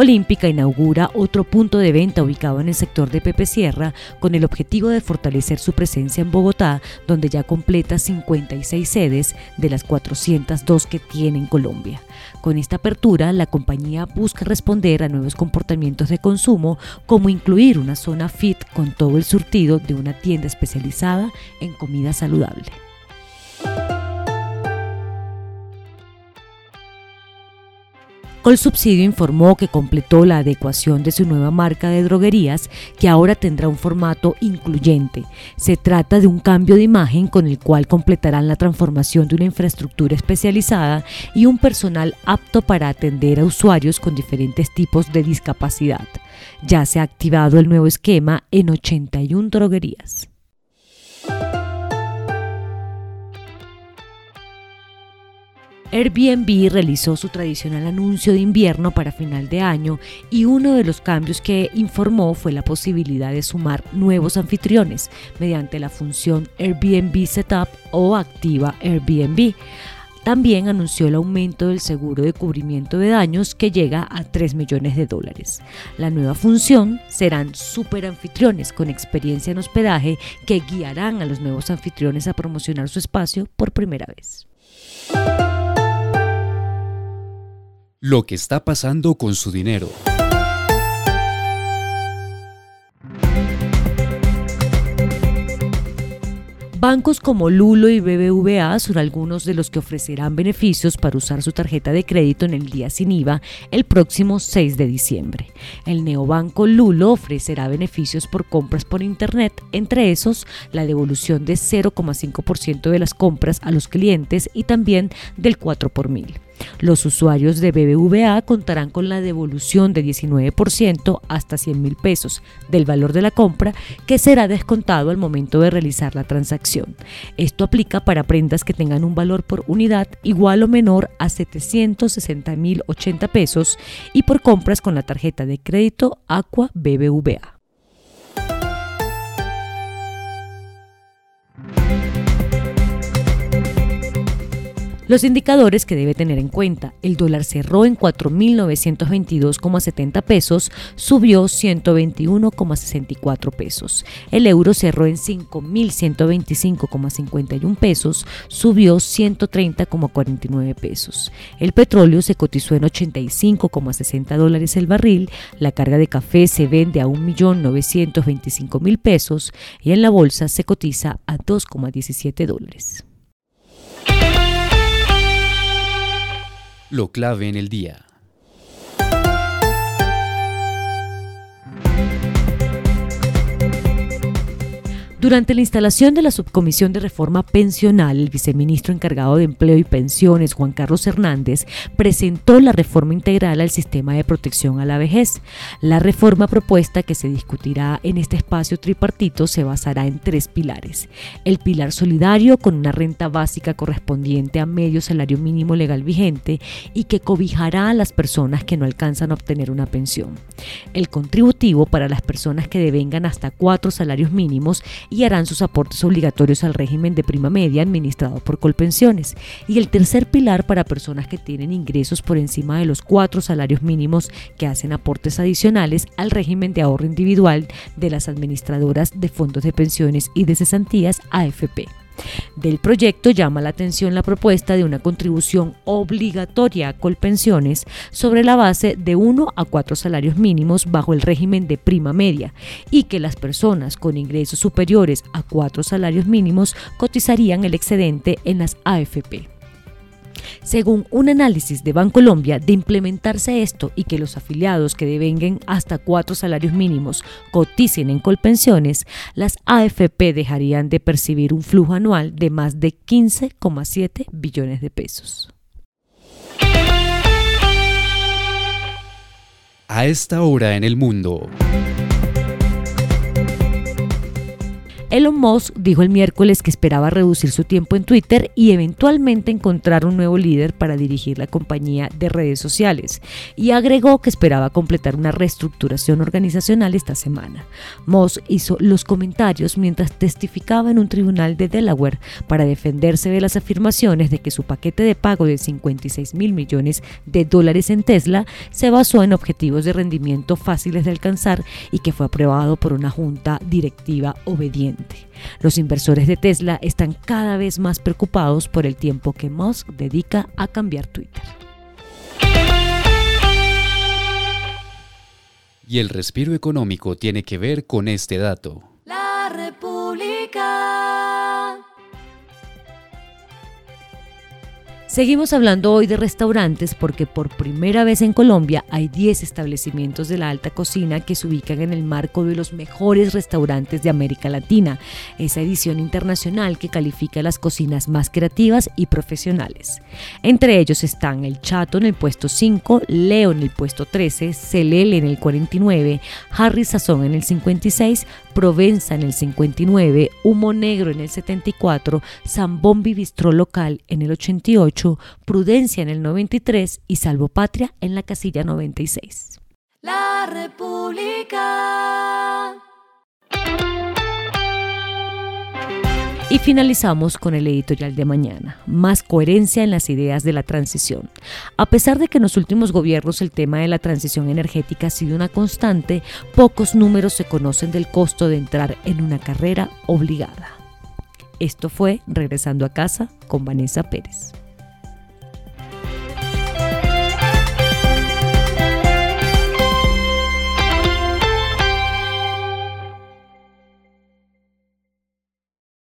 Olímpica inaugura otro punto de venta ubicado en el sector de Pepe Sierra con el objetivo de fortalecer su presencia en Bogotá, donde ya completa 56 sedes de las 402 que tiene en Colombia. Con esta apertura, la compañía busca responder a nuevos comportamientos de consumo, como incluir una zona fit con todo el surtido de una tienda especializada en comida saludable. Colsubsidio informó que completó la adecuación de su nueva marca de droguerías que ahora tendrá un formato incluyente. Se trata de un cambio de imagen con el cual completarán la transformación de una infraestructura especializada y un personal apto para atender a usuarios con diferentes tipos de discapacidad. Ya se ha activado el nuevo esquema en 81 droguerías. Airbnb realizó su tradicional anuncio de invierno para final de año y uno de los cambios que informó fue la posibilidad de sumar nuevos anfitriones mediante la función Airbnb Setup o Activa Airbnb. También anunció el aumento del seguro de cubrimiento de daños que llega a 3 millones de dólares. La nueva función serán super anfitriones con experiencia en hospedaje que guiarán a los nuevos anfitriones a promocionar su espacio por primera vez. Lo que está pasando con su dinero. Bancos como Lulo y BBVA son algunos de los que ofrecerán beneficios para usar su tarjeta de crédito en el día sin IVA el próximo 6 de diciembre. El neobanco Lulo ofrecerá beneficios por compras por Internet, entre esos la devolución de 0,5% de las compras a los clientes y también del 4 por mil. Los usuarios de BBVA contarán con la devolución de 19% hasta 100 mil pesos del valor de la compra que será descontado al momento de realizar la transacción. Esto aplica para prendas que tengan un valor por unidad igual o menor a 760 mil 80 pesos y por compras con la tarjeta de crédito Aqua BBVA. Los indicadores que debe tener en cuenta. El dólar cerró en 4.922,70 pesos, subió 121,64 pesos. El euro cerró en 5.125,51 pesos, subió 130,49 pesos. El petróleo se cotizó en 85,60 dólares el barril. La carga de café se vende a 1.925.000 pesos y en la bolsa se cotiza a 2,17 dólares. Lo clave en el día. Durante la instalación de la Subcomisión de Reforma Pensional, el viceministro encargado de Empleo y Pensiones, Juan Carlos Hernández, presentó la reforma integral al sistema de protección a la vejez. La reforma propuesta que se discutirá en este espacio tripartito se basará en tres pilares. El pilar solidario con una renta básica correspondiente a medio salario mínimo legal vigente y que cobijará a las personas que no alcanzan a obtener una pensión. El contributivo para las personas que devengan hasta cuatro salarios mínimos y harán sus aportes obligatorios al régimen de prima media administrado por Colpensiones. Y el tercer pilar para personas que tienen ingresos por encima de los cuatro salarios mínimos que hacen aportes adicionales al régimen de ahorro individual de las administradoras de fondos de pensiones y de cesantías AFP. Del proyecto llama la atención la propuesta de una contribución obligatoria a Colpensiones sobre la base de 1 a 4 salarios mínimos bajo el régimen de prima media y que las personas con ingresos superiores a 4 salarios mínimos cotizarían el excedente en las AFP. Según un análisis de Bancolombia, de implementarse esto y que los afiliados que devenguen hasta cuatro salarios mínimos coticen en Colpensiones, las AFP dejarían de percibir un flujo anual de más de 15,7 billones de pesos. A esta hora en el mundo. Elon Musk dijo el miércoles que esperaba reducir su tiempo en Twitter y eventualmente encontrar un nuevo líder para dirigir la compañía de redes sociales y agregó que esperaba completar una reestructuración organizacional esta semana. Musk hizo los comentarios mientras testificaba en un tribunal de Delaware para defenderse de las afirmaciones de que su paquete de pago de 56 mil millones de dólares en Tesla se basó en objetivos de rendimiento fáciles de alcanzar y que fue aprobado por una junta directiva obediente. Los inversores de Tesla están cada vez más preocupados por el tiempo que Musk dedica a cambiar Twitter. Y el respiro económico tiene que ver con este dato. La República. Seguimos hablando hoy de restaurantes porque por primera vez en Colombia hay 10 establecimientos de la alta cocina que se ubican en el marco de los mejores restaurantes de América Latina, esa edición internacional que califica las cocinas más creativas y profesionales. Entre ellos están El Chato en el puesto 5, Leo en el puesto 13, Celele en el 49, Harry Sazón en el 56, Provenza en el 59, Humo Negro en el 74, Zambombi Bistró Local en el 88, Prudencia en el 93 y Salvopatria en la casilla 96. La República. Y finalizamos con el editorial de mañana, más coherencia en las ideas de la transición. A pesar de que en los últimos gobiernos el tema de la transición energética ha sido una constante, pocos números se conocen del costo de entrar en una carrera obligada. Esto fue Regresando a casa con Vanessa Pérez.